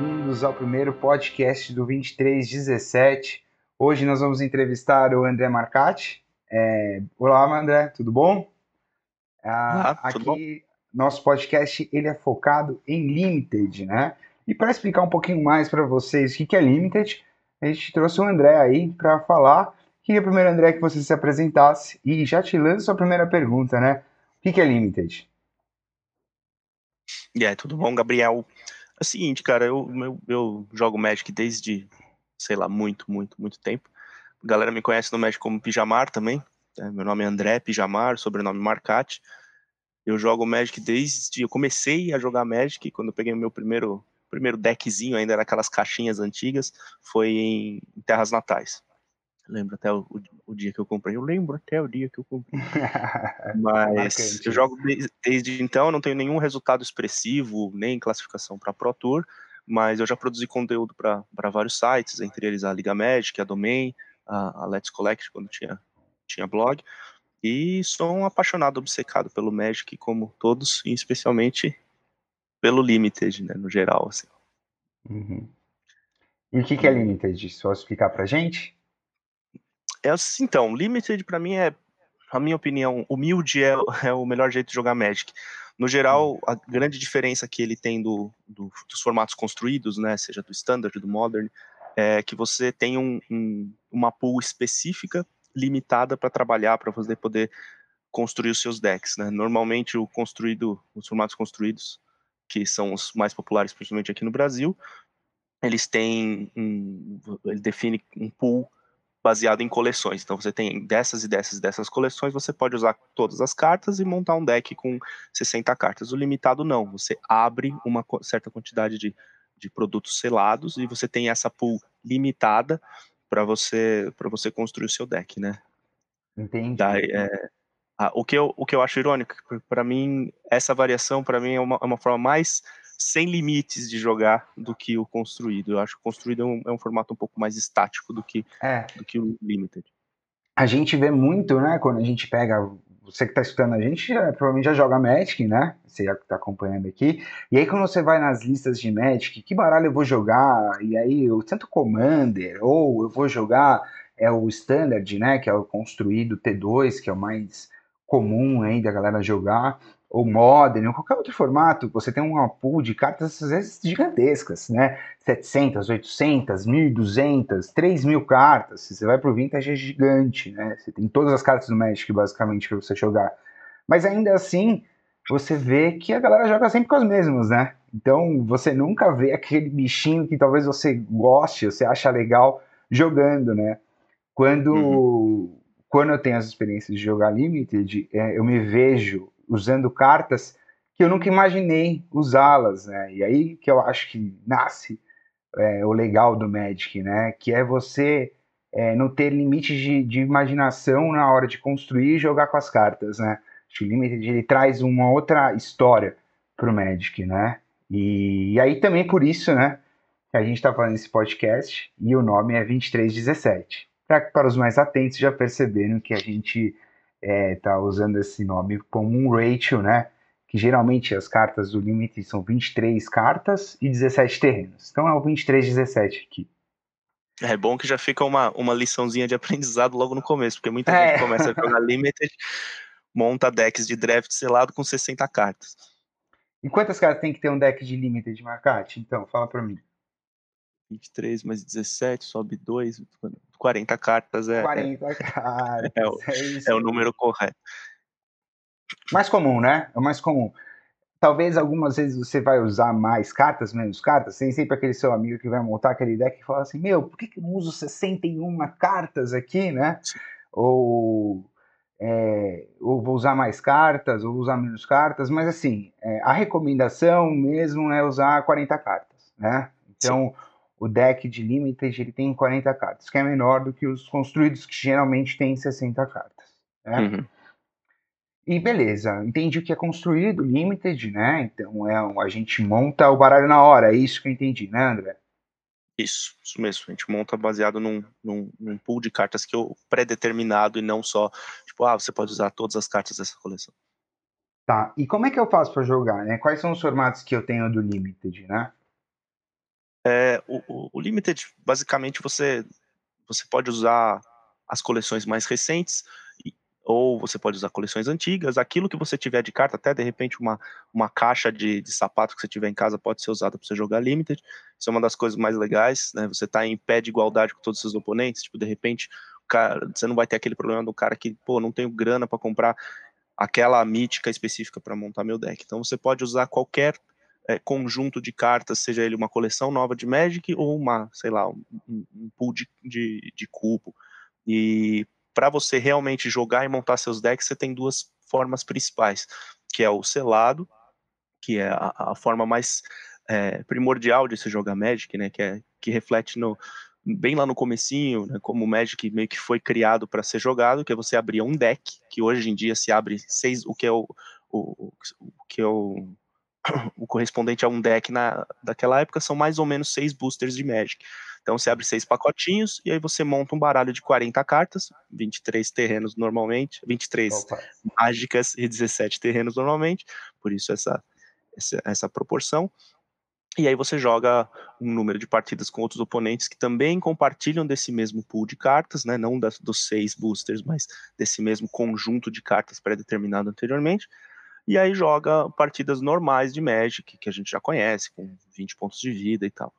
bem-vindos ao primeiro podcast do 2317. Hoje nós vamos entrevistar o André Marcati. É... Olá, André, tudo bom? Ah, aqui, tudo bom? nosso podcast ele é focado em Limited, né? E para explicar um pouquinho mais para vocês o que é Limited, a gente trouxe o André aí para falar. Queria primeiro, André, que você se apresentasse e já te lanço a primeira pergunta, né? O que é Limited? E aí, tudo bom, Gabriel? É o seguinte, cara, eu, eu, eu jogo Magic desde, sei lá, muito, muito, muito tempo. A galera me conhece no Magic como Pijamar também. né? Meu nome é André Pijamar, sobrenome Marcati. Eu jogo Magic desde. Eu comecei a jogar Magic quando eu peguei o meu primeiro, primeiro deckzinho, ainda era aquelas caixinhas antigas, foi em Terras Natais. Lembro até o, o- dia que eu comprei. Eu lembro até o dia que eu comprei. Mas eu jogo de- desde então, não tenho nenhum resultado expressivo, nem classificação para Pro Tour, mas eu já produzi conteúdo para vários sites, entre eles a Liga Magic, a Domain, a, a Let's Collect, quando tinha, tinha blog. E sou um apaixonado, obcecado pelo Magic, como todos, e especialmente pelo Limited, né, no geral. Assim. Uhum. E o que que é Limited? Só explicar pra gente? É, então, Limited para mim é, a minha opinião, humilde é, é o melhor jeito de jogar Magic. No geral, a grande diferença que ele tem do, do- dos formatos construídos, né, seja do Standard, do Modern, é que você tem um- um- uma pool específica, limitada para trabalhar, para você poder construir os seus decks. Né? Normalmente, o construído, os formatos construídos, que são os mais populares, principalmente aqui no Brasil, eles têm um, ele define um pool baseado em coleções. Então você tem dessas e dessas e dessas coleções, você pode usar todas as cartas e montar um deck com 60 cartas. O limitado não, você abre uma certa quantidade de, de produtos selados e você tem essa pool limitada para você para você construir o seu deck, né? Entendi. Daí, é, ah, o que eu o que eu acho irônico, para mim essa variação para mim é uma, é uma forma mais sem limites de jogar do que o construído. Eu acho que o construído é um, é um formato um pouco mais estático do que É, do que o limited. a gente vê muito, né, quando a gente pega, você que tá escutando a gente, já- provavelmente já joga Magic, né, você já tá acompanhando aqui, e aí quando você vai nas listas de Magic, que baralho eu vou jogar, e aí eu tanto Commander, ou eu vou jogar é o Standard, né, que é o construído T2, que é o mais comum aí da galera jogar, ou Modern, ou qualquer outro formato, você tem uma pool de cartas às vezes gigantescas, né, 700, 800, 1200, 3000 cartas. Se você vai pro Vintage é gigante, né? Você tem todas as cartas do Magic basicamente para você jogar. Mas ainda assim, você vê que a galera joga sempre com as mesmas, né? Então você nunca vê aquele bichinho que talvez você goste, você acha legal jogando, né? Quando, quando eu tenho as experiências de jogar Limited, é, eu me vejo usando cartas que eu nunca imaginei usá-las, né? E aí que eu acho que nasce é, o legal do Magic, né? Que é você é, não ter limites de, de imaginação na hora de construir e jogar com as cartas, né? Acho que o Limited ele traz uma outra história pro Magic, né? E, e aí também por isso, né? Que a gente está fazendo esse podcast e o nome é 2317. Pra, para os mais atentos já perceberam que a gente está usando esse nome como um ratio, né? que geralmente as cartas do limite são 23 cartas e 17 terrenos. Então é o 23-17 aqui. É bom que já fica uma, uma liçãozinha de aprendizado logo no começo, porque muita É. gente começa a jogar Limited, monta decks de draft selado com 60 cartas. E quantas cartas tem que ter um deck de limited de Marcate? Então, fala pra mim. 23 mais 17, sobe 2, 40 cartas é, é, 40 cartas. é o- É, é o número correto. mais comum, né? É o mais comum. Talvez algumas vezes você vai usar mais cartas, menos cartas. Tem sempre aquele seu amigo que vai montar aquele deck e fala assim: Meu, por que, que eu uso 61 cartas aqui, né? Sim. Ou, é, ou vou usar mais cartas, ou vou usar menos cartas. Mas assim, é, a recomendação mesmo é usar 40 cartas, né? Então, o deck de Limited ele tem 40 cartas, que é menor do que os construídos, que geralmente tem 60 cartas. Né? Uhum. E beleza, entendi o que é construído, limited, né? Então é um, a gente monta o baralho na hora, é isso que eu entendi, né, André? Isso, isso mesmo. A gente monta baseado num, num, num pool de cartas que eu pré-determinado e não só, tipo, ah, você pode usar todas as cartas dessa coleção. Tá, e como é que eu faço para jogar, né? Quais são os formatos que eu tenho do Limited, né? É, o, o, Limited, basicamente, você, você pode usar as coleções mais recentes, ou você pode usar coleções antigas, aquilo que você tiver de carta, até de repente uma, uma caixa de, de sapato que você tiver em casa pode ser usada para você jogar Limited. Isso é uma das coisas mais legais, né? Você está em pé de igualdade com todos os seus oponentes, tipo, de repente, cara, você não vai ter aquele problema do cara que, pô, não tenho grana para comprar aquela mítica específica para montar meu deck. Então você pode usar qualquer é, conjunto de cartas, seja ele uma coleção nova de Magic ou uma, sei lá, um, um pool de, de, de cubo. E para você realmente jogar e montar seus decks, você tem duas formas principais, que é o selado, que é a, a forma mais é, primordial de se jogar Magic, né, que, é, que reflete no, bem lá no comecinho, né, como o Magic meio que foi criado para ser jogado, que é você abrir um deck, que hoje em dia se abre seis, o que é o, o, o que é o, o correspondente a um deck na, daquela época são mais ou menos seis boosters de Magic. Então você abre seis pacotinhos e aí você monta um baralho de 40 cartas, 23 terrenos normalmente, 23 Opa. mágicas e 17 terrenos normalmente, por isso essa, essa, essa proporção. E aí você joga um número de partidas com outros oponentes que também compartilham desse mesmo pool de cartas, né? Não das, dos seis boosters, mas desse mesmo conjunto de cartas pré-determinado anteriormente. E aí joga partidas normais de Magic, que a gente já conhece, com 20 pontos de vida e tal.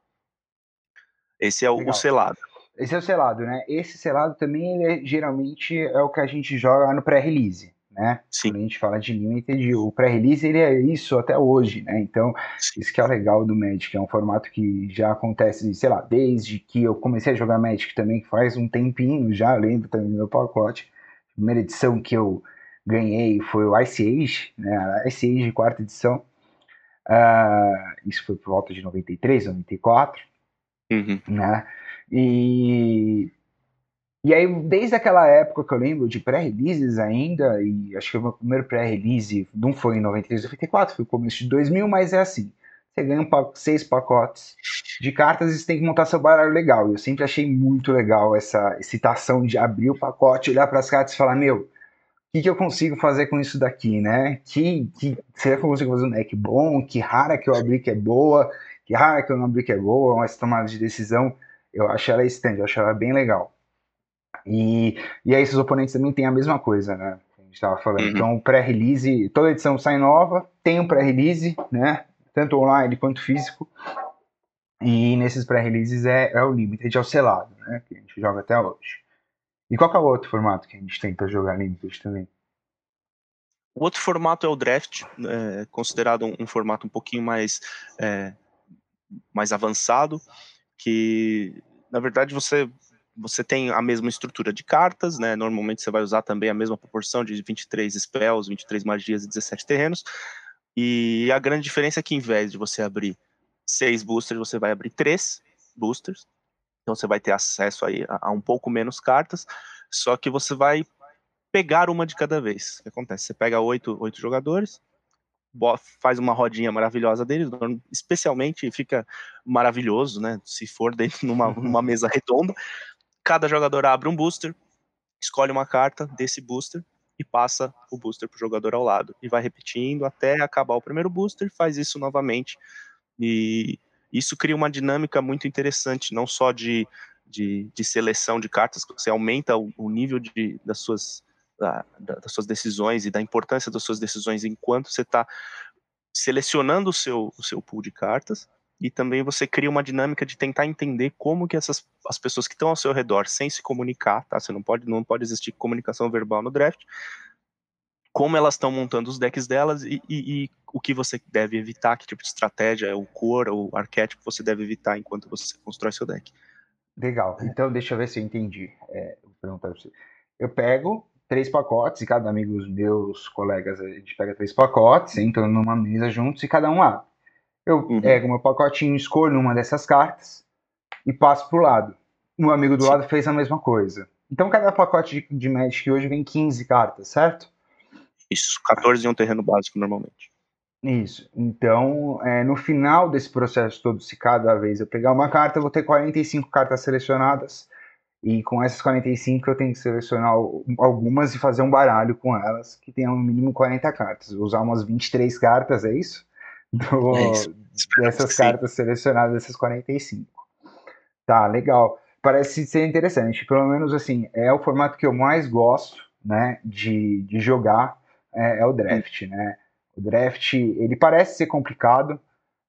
Esse é o, o, selado. Esse é o selado, né? Esse selado também, é, geralmente, é o que a gente joga no pré-release, né? Sim. Quando a gente fala de Limited, o pré-release, ele é isso até hoje, né? Então, Sim. isso que é o legal do Magic, é um formato que já acontece, sei lá, desde que eu comecei a jogar Magic também, que faz um tempinho já, lembro também do meu pacote. Primeira edição que eu ganhei foi o Ice Age, né? Ice Age, quarta edição. Uh, isso foi por volta de 93, 94. Uhum. Né? E, e aí, desde aquela época que eu lembro de pré-releases ainda, e acho que o meu primeiro pré-release não foi em 93, 94, foi no começo de 2000, mas é assim: você ganha um, seis pacotes de cartas e você tem que montar seu baralho legal. E eu sempre achei muito legal essa excitação de abrir o pacote, olhar para as cartas e falar: Meu, o que, que eu consigo fazer com isso daqui, né? Que, que, será que eu consigo fazer um deck bom? Que rara que eu abri que é boa? que ah, que eu não abri que é boa, mas tomada de decisão, eu acho ela stand, eu acho ela bem legal. E, e aí esses oponentes também têm a mesma coisa, né? A gente estava falando. Uhum. Então, pré-release, toda edição sai nova, tem um pré-release, né? Tanto online quanto físico. E nesses pré-releases é, é o Limited, é o selado, né? Que a gente joga até hoje. E qual é o outro formato que a gente para jogar Limited também? O outro formato é o draft, é, considerado um, um, formato um pouquinho mais é, mais avançado, que na verdade você você tem a mesma estrutura de cartas, né? Normalmente você vai usar também a mesma proporção de 23 spells, 23 magias e 17 terrenos. E a grande diferença é que, em vez de você abrir seis boosters, você vai abrir três boosters. Então você vai ter acesso aí a, a um pouco menos cartas, só que você vai pegar uma de cada vez. O que acontece? Você pega oito, oito jogadores, faz uma rodinha maravilhosa deles, especialmente fica maravilhoso, né? Se for dentro numa, numa mesa redonda, cada jogador abre um booster, escolhe uma carta desse booster e passa o booster pro jogador ao lado e vai repetindo até acabar o primeiro booster, faz isso novamente e isso cria uma dinâmica muito interessante, não só de, de, de seleção de cartas, você aumenta o, o nível de, das suas da, das suas decisões e da importância das suas decisões enquanto você está selecionando o seu, o seu pool de cartas e também você cria uma dinâmica de tentar entender como que essas as pessoas que estão ao seu redor sem se comunicar, tá? Você não pode não pode existir comunicação verbal no draft. Como elas estão montando os decks delas e, e, e, o que você deve evitar, que tipo de estratégia, o cor, o arquétipo você deve evitar enquanto você constrói seu deck. Legal. Então deixa eu ver se eu entendi. É, vou perguntar pra você. Eu pego três pacotes, e cada amigo dos meus colegas, a gente pega três pacotes, entram numa mesa juntos e cada um abre. Eu uhum. pego meu pacotinho, escolho uma dessas cartas e passo pro lado. O amigo do Sim. lado fez a mesma coisa. Então cada pacote de, de Magic hoje vem 15 cartas, certo? Isso, 14 em um terreno básico normalmente. Isso. Então, é, no final desse processo todo, se cada vez eu pegar uma carta, eu vou ter 45 cartas selecionadas. E com essas 45 eu tenho que selecionar algumas e fazer um baralho com elas, que tenha no mínimo 40 cartas. Vou usar umas 23 cartas, é isso? Do, é isso. Dessas cartas selecionadas, dessas 45. Tá, legal. Parece ser interessante. Pelo menos assim, é o formato que eu mais gosto, né, de, de jogar, é, é o draft, né? O draft, ele parece ser complicado,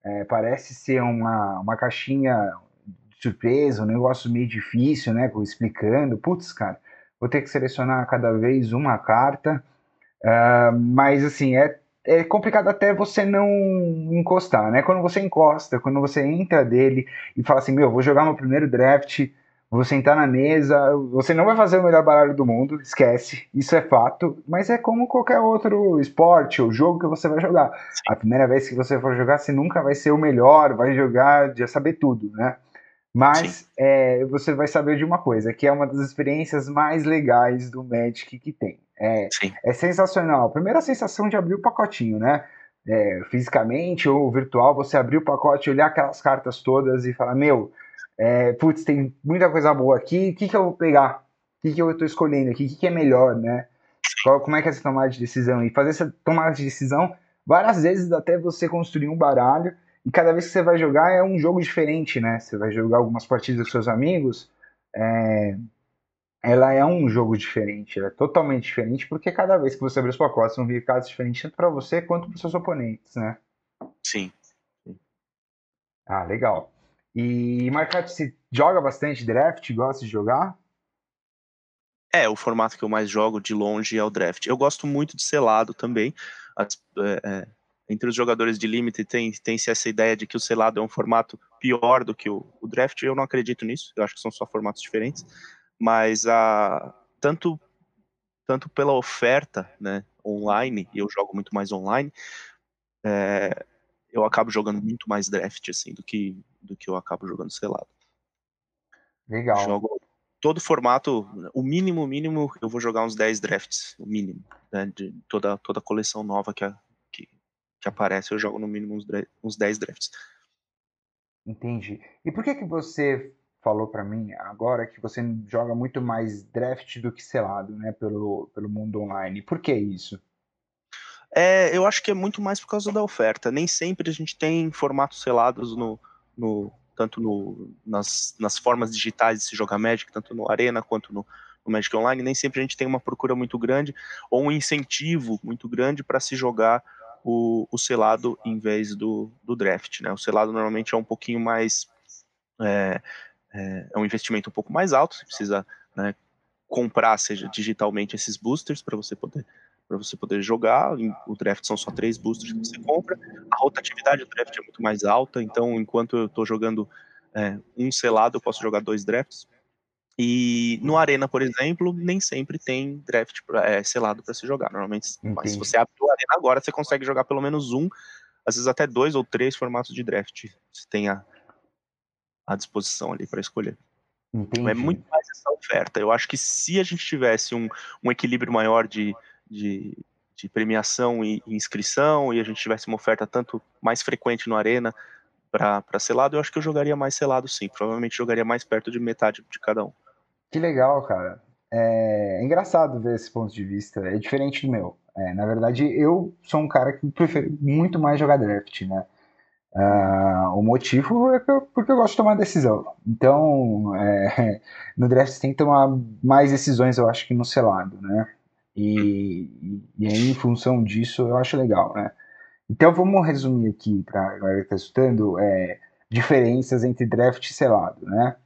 é, parece ser uma, uma caixinha de surpresa, um negócio meio difícil, né? Explicando, putz, cara, vou ter que selecionar cada vez uma carta, uh, mas assim, é, é complicado até você não encostar, né? Quando você encosta, quando você entra dele e fala assim, meu, vou jogar meu primeiro draft, vou sentar na mesa, você não vai fazer o melhor baralho do mundo, esquece, isso é fato, mas é como qualquer outro esporte ou jogo que você vai jogar. Sim. A primeira vez que você for jogar, você nunca vai ser o melhor, vai jogar, já saber tudo, né? Mas é, você vai saber de uma coisa, que é uma das experiências mais legais do Magic que tem. É, é sensacional. Primeira sensação de abrir o pacotinho, né? É, fisicamente ou virtual, você abrir o pacote, olhar aquelas cartas todas e falar, meu, é, putz, tem muita coisa boa aqui, o que, que eu vou pegar? O que, que eu estou escolhendo aqui? O que, que é melhor, né? Qual, como é que é essa tomada de decisão? E fazer essa tomada de decisão várias vezes até você construir um baralho. E cada vez que você vai jogar é um jogo diferente, né? Você vai jogar algumas partidas com seus amigos. É, ela é um jogo diferente, ela é totalmente diferente, porque cada vez que você abre os pacotes vão vir cartas diferentes tanto para você quanto para seus oponentes, né? Sim. Ah, legal. E, Marcato, você joga bastante draft? Gosta de jogar? É, o formato que eu mais jogo de longe é o draft. Eu gosto muito de selado também. As, é, é, entre os jogadores de limite tem, tem-se essa ideia de que o selado é um formato pior do que o, o, draft. Eu não acredito nisso. Eu acho que são só formatos diferentes. Mas a, tanto, tanto pela oferta né, online, e eu jogo muito mais online, é, eu acabo jogando muito mais draft assim do que do que eu acabo jogando selado. Legal. Jogo todo formato, o mínimo, mínimo, eu vou jogar uns 10 drafts, o mínimo, né, de toda, toda coleção nova que, a, que, que, aparece, eu jogo no mínimo uns, uns 10 drafts. Entendi. E por que que você falou para mim agora que você joga muito mais draft do que selado, né, pelo, pelo mundo online? Por que isso? É, eu acho que é muito mais por causa da oferta. Nem sempre a gente tem formatos selados no, no, tanto no, nas, nas formas digitais de se jogar Magic, tanto no Arena quanto no, no Magic Online, nem sempre a gente tem uma procura muito grande ou um incentivo muito grande para se jogar o, o, selado em vez do, do draft. Né? O selado normalmente é um pouquinho mais. É, é, é um investimento um pouco mais alto, você precisa né, comprar, seja digitalmente, esses boosters para você poder para você poder jogar. O draft são só três boosters que você compra. A rotatividade do draft é muito mais alta, então enquanto eu estou jogando é, um selado, eu posso jogar dois drafts. E no Arena, por exemplo, nem sempre tem draft pra, é, selado para se jogar. Normalmente, Entendi. mas se você abre o Arena agora, você consegue jogar pelo menos um, às vezes até dois ou três formatos de draft. Você tem a, à disposição ali para escolher. Entendi. É muito mais essa oferta. Eu acho que se a gente tivesse um, um equilíbrio maior de, de, de premiação e, inscrição e a gente tivesse uma oferta tanto mais frequente no Arena para selado, eu acho que eu jogaria mais selado sim. Provavelmente jogaria mais perto de metade de cada um. Que legal, cara. É, é engraçado ver esse ponto de vista. É diferente do meu. É, na verdade, eu sou um cara que prefere muito mais jogar draft, né? Uh, o motivo é eu, porque eu gosto de tomar decisão. Então, é, no draft você tem que tomar mais decisões, eu acho, que no selado, né? E, e aí, em função disso, eu acho legal, né? Então, vamos resumir aqui para a galera que está escutando é, diferenças entre draft e selado, né?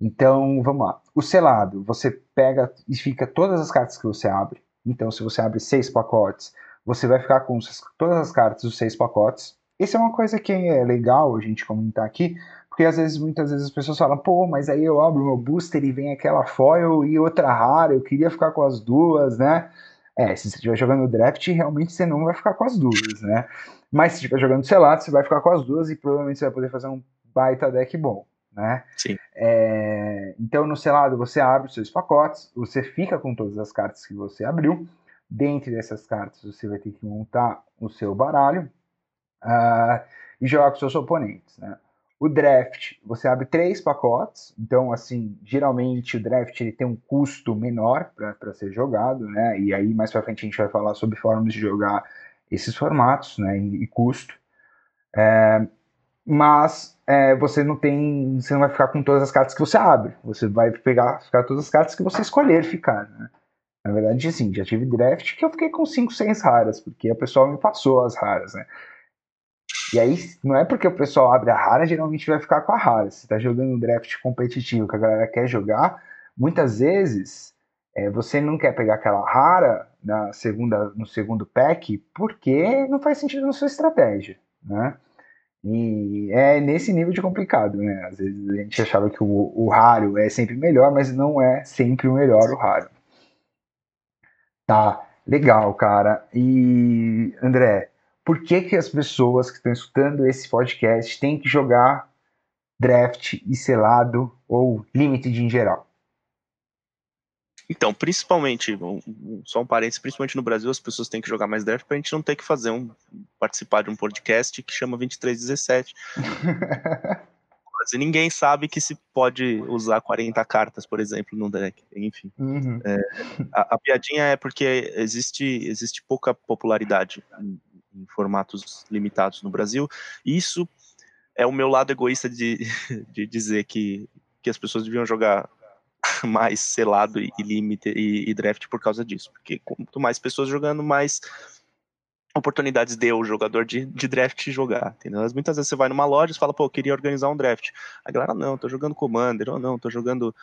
Então, vamos lá. O selado, você pega e fica todas as cartas que você abre. Então, se você abre seis pacotes, você vai ficar com todas as cartas dos seis pacotes. Isso é uma coisa que é legal a gente comentar aqui, porque às vezes, muitas vezes as pessoas falam, pô, mas aí eu abro meu booster e vem aquela foil e outra rara, eu queria ficar com as duas, né? É, se você estiver jogando draft, realmente você não vai ficar com as duas, né? Mas se estiver jogando selado, você vai ficar com as duas e provavelmente você vai poder fazer um baita deck bom, né? Sim. É, então no selado você abre os seus pacotes, você fica com todas as cartas que você abriu. Dentre dessas cartas você vai ter que montar o seu baralho. uh, e jogar com seus oponentes. Né? O draft, você abre três pacotes, então, assim, geralmente o draft ele tem um custo menor para ser jogado, né? E aí, mais para frente, a gente vai falar sobre formas de jogar esses formatos, né? E, e custo. É, mas é, você não tem, você não vai ficar com todas as cartas que você abre. Você vai pegar, ficar todas as cartas que você escolher ficar, né? Na verdade, sim, já tive draft que eu fiquei com 5, 6 raras, porque a pessoa me passou as raras, né? E aí, não é porque o pessoal abre a rara, geralmente vai ficar com a rara. Se tá jogando um draft competitivo que a galera quer jogar, muitas vezes é, você não quer pegar aquela rara na segunda, no segundo pack porque não faz sentido na sua estratégia, né? E é nesse nível de complicado, né? Às vezes a gente achava que o, o raro é sempre melhor, mas não é sempre o melhor o raro. Tá, legal, cara. E André, por que, que as pessoas que estão escutando esse podcast têm que jogar draft e selado ou limited em geral? Então, principalmente, só um parênteses, principalmente no Brasil, as pessoas têm que jogar mais draft para a gente não ter que fazer um participar de um podcast que chama 2317. Quase ninguém sabe que se pode usar 40 cartas, por exemplo, no deck. Enfim. Uhum. É, a, a, piadinha é porque existe, existe pouca popularidade formatos limitados no Brasil. E isso é o meu lado egoísta de, de dizer que, que as pessoas deviam jogar mais selado e, limite e, e, draft por causa disso. Porque quanto mais pessoas jogando, mais oportunidades deu o jogador de, de draft jogar, entendeu? Mas muitas vezes você vai numa loja e fala, pô, eu queria organizar um draft. A galera, não, tô jogando Commander, ou não, tô jogando,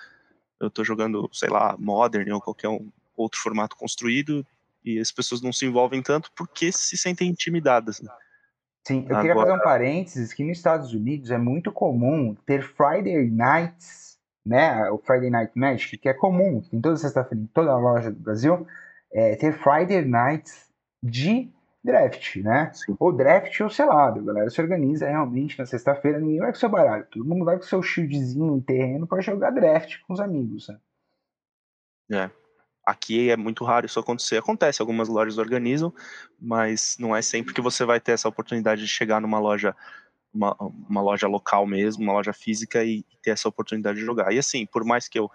eu tô jogando, sei lá, Modern ou qualquer um outro formato construído, e as pessoas não se envolvem tanto porque se sentem intimidadas. Né? Sim, eu Agora... queria fazer um parênteses que nos Estados Unidos é muito comum ter Friday Nights, né? O Friday Night Magic, que é comum, em toda sexta-feira, em toda a loja do Brasil, é, ter Friday Nights de draft, né? Sim. Ou draft ou selado. A galera se organiza realmente na sexta-feira, ninguém vai com seu baralho, todo mundo vai com seu shieldzinho em terreno para jogar draft com os amigos, né? É. Aqui é muito raro isso acontecer. Acontece, algumas lojas organizam, mas não é sempre que você vai ter essa oportunidade de chegar numa loja, uma, uma loja local mesmo, uma loja física e ter essa oportunidade de jogar. E assim, por mais que eu,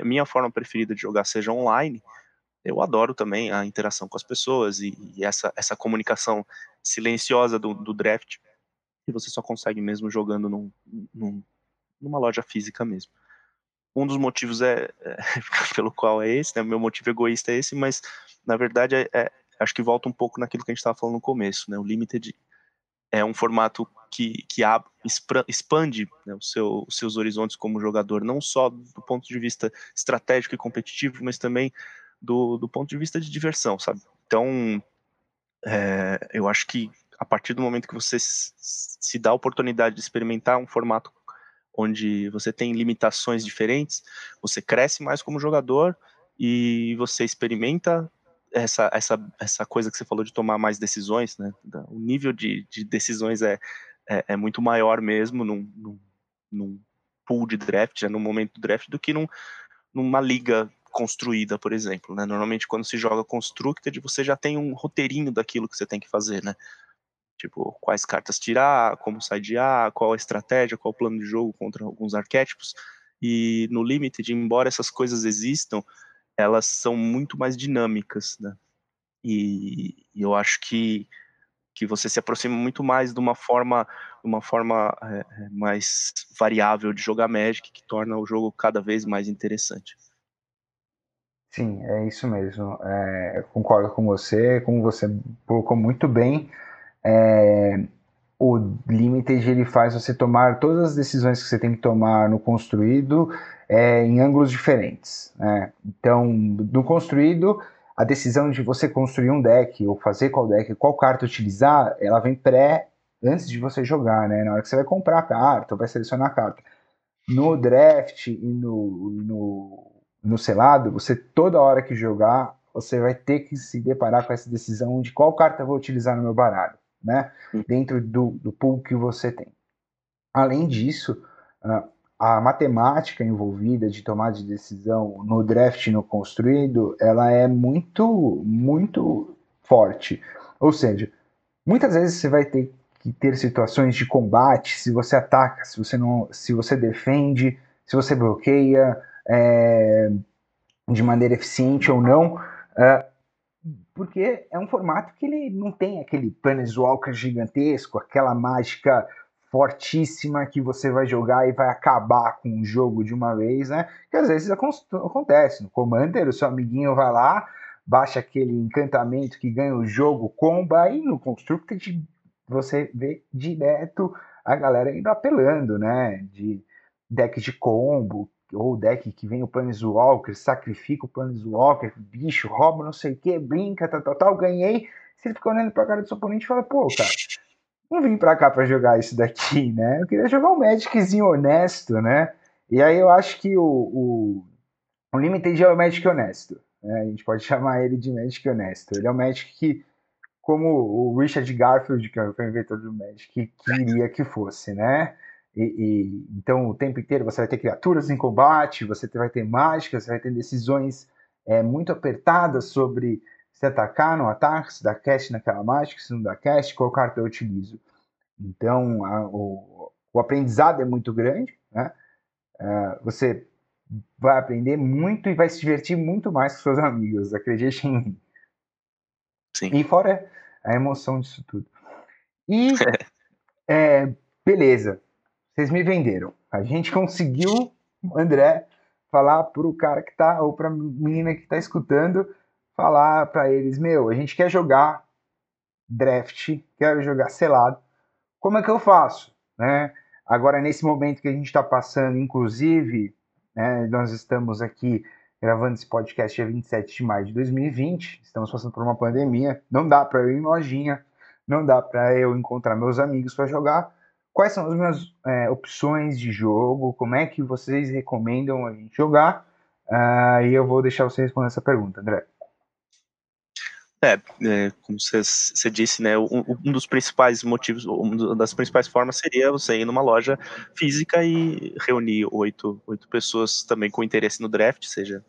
a minha forma preferida de jogar seja online, eu adoro também a interação com as pessoas e, e essa, essa comunicação silenciosa do, do, draft que você só consegue mesmo jogando num, num, numa loja física mesmo um dos motivos é, é pelo qual é esse, né? Meu motivo egoísta é esse, mas na verdade é, é, acho que volta um pouco naquilo que a gente estava falando no começo, né? O Limited é um formato que, que ab, expande né, seu, os seus horizontes como jogador, não só do ponto de vista estratégico e competitivo, mas também do, do ponto de vista de diversão, sabe? Então, é, eu acho que a partir do momento que você se dá a oportunidade de experimentar um formato onde você tem limitações diferentes, você cresce mais como jogador e você experimenta essa, essa, essa coisa que você falou de tomar mais decisões, né? O nível de, de decisões é, é, é, muito maior mesmo num, num, num pool de draft, né? no momento do draft, do que num, numa liga construída, por exemplo. Né? Normalmente, quando se joga Constructed, você já tem um roteirinho daquilo que você tem que fazer, né? Tipo, quais cartas tirar, como saidear, qual a estratégia, qual o plano de jogo contra alguns arquétipos. E no Limited, embora essas coisas existam, elas são muito mais dinâmicas, né? E, e eu acho que, que você se aproxima muito mais de uma forma, uma forma é, mais variável de jogar Magic, que torna o jogo cada vez mais interessante. Sim, é isso mesmo. É, concordo com você, como você colocou muito bem é, o Limited ele faz você tomar todas as decisões que você tem que tomar no construído é, em ângulos diferentes. Né? Então, no construído, a decisão de você construir um deck ou fazer qual deck, qual carta utilizar, ela vem pré antes de você jogar, né? Na hora que você vai comprar a carta, vai selecionar a carta. No draft e no, no, no selado, você toda hora que jogar, você vai ter que se deparar com essa decisão de qual carta vou utilizar no meu baralho né? Dentro do, do pool que você tem. Além disso, a matemática envolvida de tomar de decisão no draft no construído, ela é muito, muito forte. Ou seja, muitas vezes você vai ter que ter situações de combate, se você ataca, se você não, se você defende, se você bloqueia é, de maneira eficiente ou não, é, porque é um formato que ele não tem aquele Planeswalker gigantesco, aquela mágica fortíssima que você vai jogar e vai acabar com o jogo de uma vez, né? Que às vezes acontece. No Commander, o seu amiguinho vai lá, baixa aquele encantamento que ganha o jogo, comba, e no Constructed você vê direto a galera indo apelando, né? De deck de combo, ou deck que vem o Planeswalker, sacrifica o Planeswalker, bicho, rouba não sei o que, brinca, tal, tal, tal, ganhei. Você fica olhando pra cara do seu oponente e fala, pô, cara não vim para cá para jogar isso daqui, né? Eu queria jogar um Magiczinho honesto, né? E aí eu acho que o, o, o Limited é o Magic honesto. Né? A gente pode chamar ele de Magic honesto. Ele é o Magic que, como o Richard Garfield, que é o inventor do Magic, queria que fosse, né? E, e, então o tempo inteiro você vai ter criaturas em combate, você vai ter mágicas, você vai ter decisões é, muito apertadas sobre se atacar, no ataque, se dá cast naquela mágica, se não dá cast, qual carta eu utilizo. Então, a, o, o, aprendizado é muito grande, né? Uh, você vai aprender muito e vai se divertir muito mais com seus amigos, acredite em mim. Sim. E fora a emoção disso tudo. E, é, beleza, vocês me venderam. A gente conseguiu, André, falar pro cara que tá, ou pra menina que tá escutando, falar para eles, meu, a gente quer jogar draft, quero jogar selado, como é que eu faço? Né? Agora, nesse momento que a gente está passando, inclusive, né, nós estamos aqui gravando esse podcast dia 27 de maio de 2020, estamos passando por uma pandemia, não dá para eu ir em lojinha, não dá para eu encontrar meus amigos para jogar. Quais são as minhas é, opções de jogo? Como é que vocês recomendam a gente jogar? Uh, e eu vou deixar você responder essa pergunta, André. É, é como você disse, né, um, um, dos principais motivos, uma das principais formas seria você ir numa loja física e reunir oito, oito pessoas também com interesse no draft, seja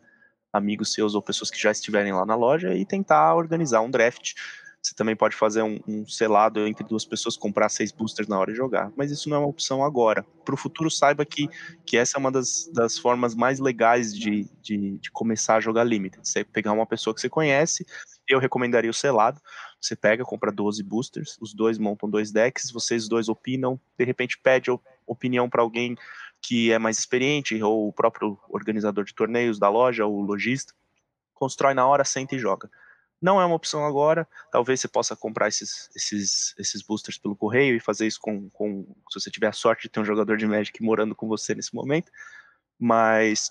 amigos seus ou pessoas que já estiverem lá na loja e tentar organizar um draft você também pode fazer um, um, selado entre duas pessoas, comprar seis boosters na hora de jogar. Mas isso não é uma opção agora. Para o futuro, saiba que, que essa é uma das, das formas mais legais de, de, de, começar a jogar Limited. Você pegar uma pessoa que você conhece, eu recomendaria o selado. Você pega, compra 12 boosters, os dois montam dois decks, vocês dois opinam, de repente pede opinião para alguém que é mais experiente, ou o próprio organizador de torneios da loja, ou o lojista, constrói na hora, senta e joga. Não é uma opção agora. Talvez você possa comprar esses, esses, esses boosters pelo correio e fazer isso com, com. Se você tiver a sorte de ter um jogador de Magic morando com você nesse momento. Mas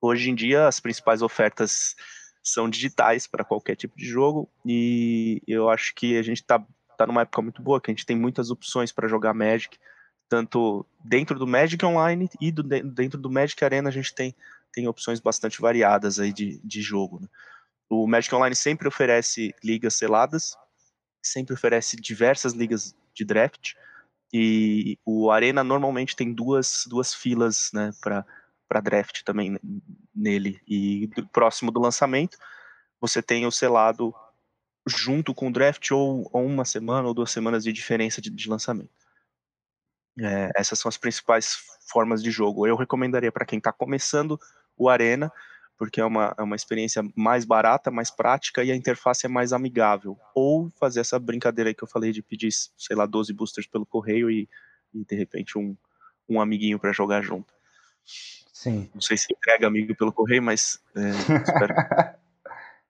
hoje em dia as principais ofertas são digitais para qualquer tipo de jogo. E eu acho que a gente está tá numa época muito boa, que a gente tem muitas opções para jogar Magic. Tanto dentro do Magic Online e do, dentro do Magic Arena a gente tem, tem opções bastante variadas aí de, de jogo. Né? O Magic Online sempre oferece ligas seladas, sempre oferece diversas ligas de draft, e o Arena normalmente tem duas, duas filas né, para draft também nele. E próximo do lançamento, você tem o selado junto com o draft ou, ou uma semana ou duas semanas de diferença de, de lançamento. É, essas são as principais formas de jogo. Eu recomendaria para quem está começando o Arena porque é uma, é uma experiência mais barata, mais prática e a interface é mais amigável. Ou fazer essa brincadeira aí que eu falei de pedir, sei lá, 12 boosters pelo correio e, e de repente um, um amiguinho para jogar junto. Sim. Não sei se entrega amigo pelo correio, mas é, espero.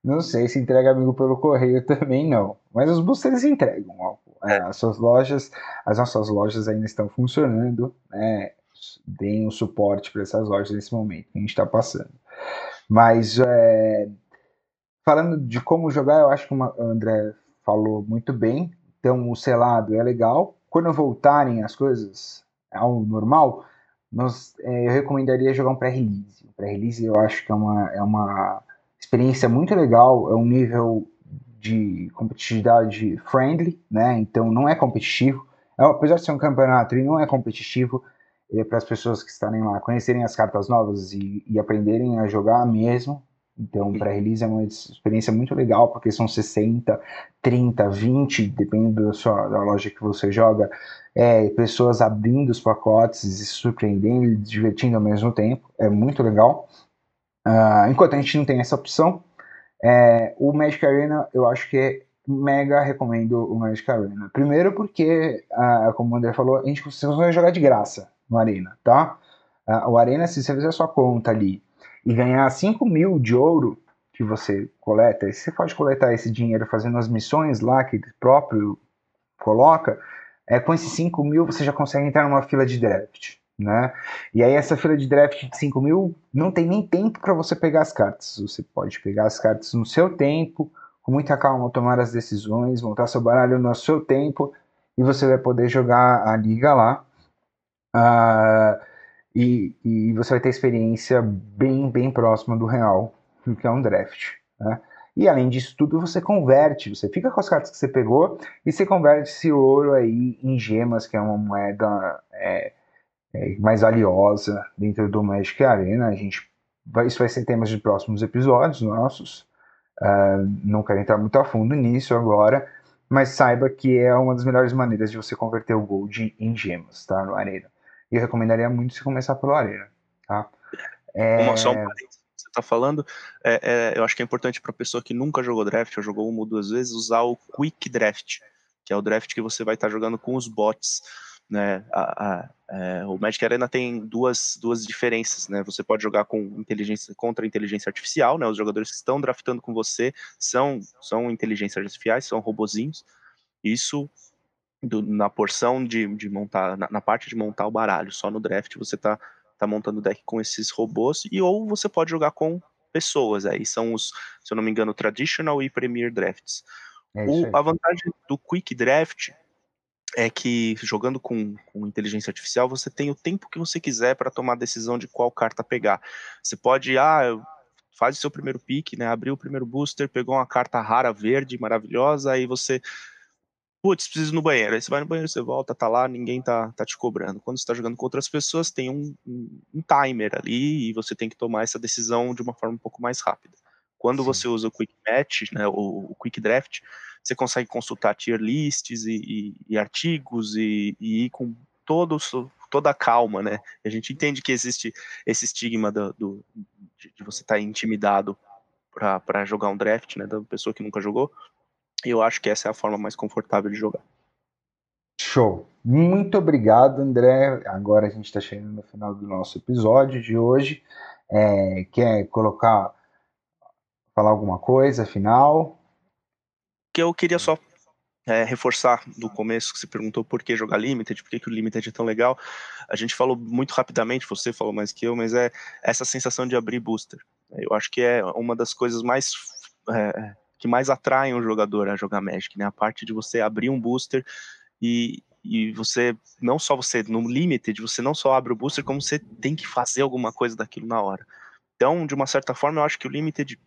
não sei se entrega amigo pelo correio também não. Mas os boosters entregam. É. As suas lojas, as nossas lojas ainda estão funcionando, né? Deem o suporte para essas lojas nesse momento que a gente está passando. Mas é, falando de como jogar, eu acho que o André falou muito bem. Então o selado é legal. Quando voltarem as coisas ao normal, nós, é, eu recomendaria jogar um pré-release. O pré-release eu acho que é uma, é uma experiência muito legal, é um nível de competitividade friendly, né? Então não é competitivo. É, apesar de ser um campeonato, ele não é competitivo para as pessoas que estarem lá conhecerem as cartas novas e, e, aprenderem a jogar mesmo. Então, pré-release é uma experiência muito legal, porque são 60, 30, 20, dependendo da, sua, da loja que você joga, é, pessoas abrindo os pacotes e se surpreendendo e divertindo ao mesmo tempo. É muito legal. Uh, enquanto a gente não tem essa opção, é, o Magic Arena eu acho que é mega recomendo o Magic Arena. Primeiro porque, uh, como o André falou, a gente consegue jogar de graça no Arena, tá? O Arena, se você fizer sua conta ali e ganhar 5 mil de ouro que você coleta, você pode coletar esse dinheiro fazendo as missões lá que ele próprio coloca, é, com esses 5 mil você já consegue entrar numa fila de draft. Né? E aí essa fila de draft de 5 mil não tem nem tempo para você pegar as cartas. Você pode pegar as cartas no seu tempo, com muita calma, tomar as decisões, montar seu baralho no seu tempo e você vai poder jogar a liga lá. Uh, e, e, você vai ter experiência bem, bem próxima do real, do que é um draft. Né? E além disso tudo, você converte, você fica com as cartas que você pegou e você converte esse ouro aí em gemas, que é uma moeda é, é, mais valiosa dentro do Magic Arena. A gente isso vai ser temas de próximos episódios nossos. Uh, não quero entrar muito a fundo nisso agora, mas saiba que é uma das melhores maneiras de você converter o Gold em gemas, tá? No Arena. E eu recomendaria muito se começar pelo Arena, tá? É... Uma, só um parênteses você está falando, é, é, eu acho que é importante para a pessoa que nunca jogou draft, ou jogou uma ou duas vezes, usar o Quick Draft, que é o draft que você vai estar tá jogando com os bots. Né? A, a, é, o Magic Arena tem duas, duas diferenças, né? Você pode jogar com inteligência contra inteligência artificial, né? Os jogadores que estão draftando com você são, são inteligências artificiais, são robozinhos. Isso do, na porção de, de montar, na, na, parte de montar o baralho, só no draft você tá, tá montando o deck com esses robôs, e ou você pode jogar com pessoas, aí são os, se eu não me engano, Traditional e Premier Drafts. É o, a vantagem do Quick Draft é que jogando com, com, inteligência artificial você tem o tempo que você quiser para tomar a decisão de qual carta pegar. Você pode, ah, faz o seu primeiro pick, né? Abriu o primeiro booster, pegou uma carta rara verde maravilhosa, aí você putz, preciso ir no banheiro. Aí você vai no banheiro, você volta, tá lá, ninguém tá, tá te cobrando. Quando você tá jogando com outras pessoas, tem um, um, um timer ali e você tem que tomar essa decisão de uma forma um pouco mais rápida. Quando Sim. você usa o Quick Match, né, o, o, Quick Draft, você consegue consultar tier lists e, e, e artigos e, e, ir com todo, toda a calma, né? A gente entende que existe esse estigma do, do de, você estar tá intimidado para jogar um draft, né, da pessoa que nunca jogou, eu acho que essa é a forma mais confortável de jogar. Show. Muito obrigado, André. Agora a gente está chegando no final do nosso episódio de hoje. É, quer colocar, falar alguma coisa final? Que eu queria só é, reforçar do começo que você perguntou por que jogar Limited, por que, que o Limited é tão legal. A gente falou muito rapidamente, você falou mais que eu, mas é essa sensação de abrir booster. Eu acho que é uma das coisas mais é, que mais atraem o jogador a jogar Magic, né? A parte de você abrir um booster e, e você, não só você, no Limited, você não só abre o booster, como você tem que fazer alguma coisa daquilo na hora. Então, de uma certa forma, eu acho que o Limited,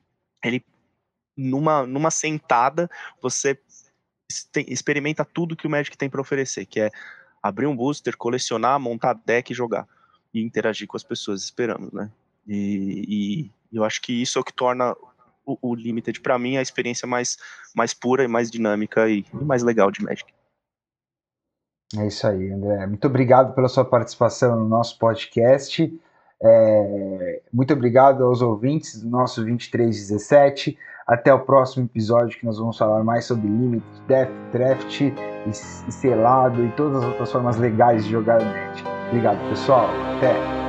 ele, numa, numa sentada, você experimenta tudo que o Magic tem para oferecer, que é abrir um booster, colecionar, montar deck e jogar. E interagir com as pessoas, esperamos, né? E, e eu acho que isso é o que torna o, o Limited, para mim, é a experiência mais, mais pura e mais dinâmica e, e mais legal de Magic. É isso aí, André. Muito obrigado pela sua participação no nosso podcast. É, muito obrigado aos ouvintes do nosso 2317. Até o próximo episódio que nós vamos falar mais sobre Limit, Death, Draft e, selado e todas as outras formas legais de jogar Magic. Obrigado, pessoal. Até!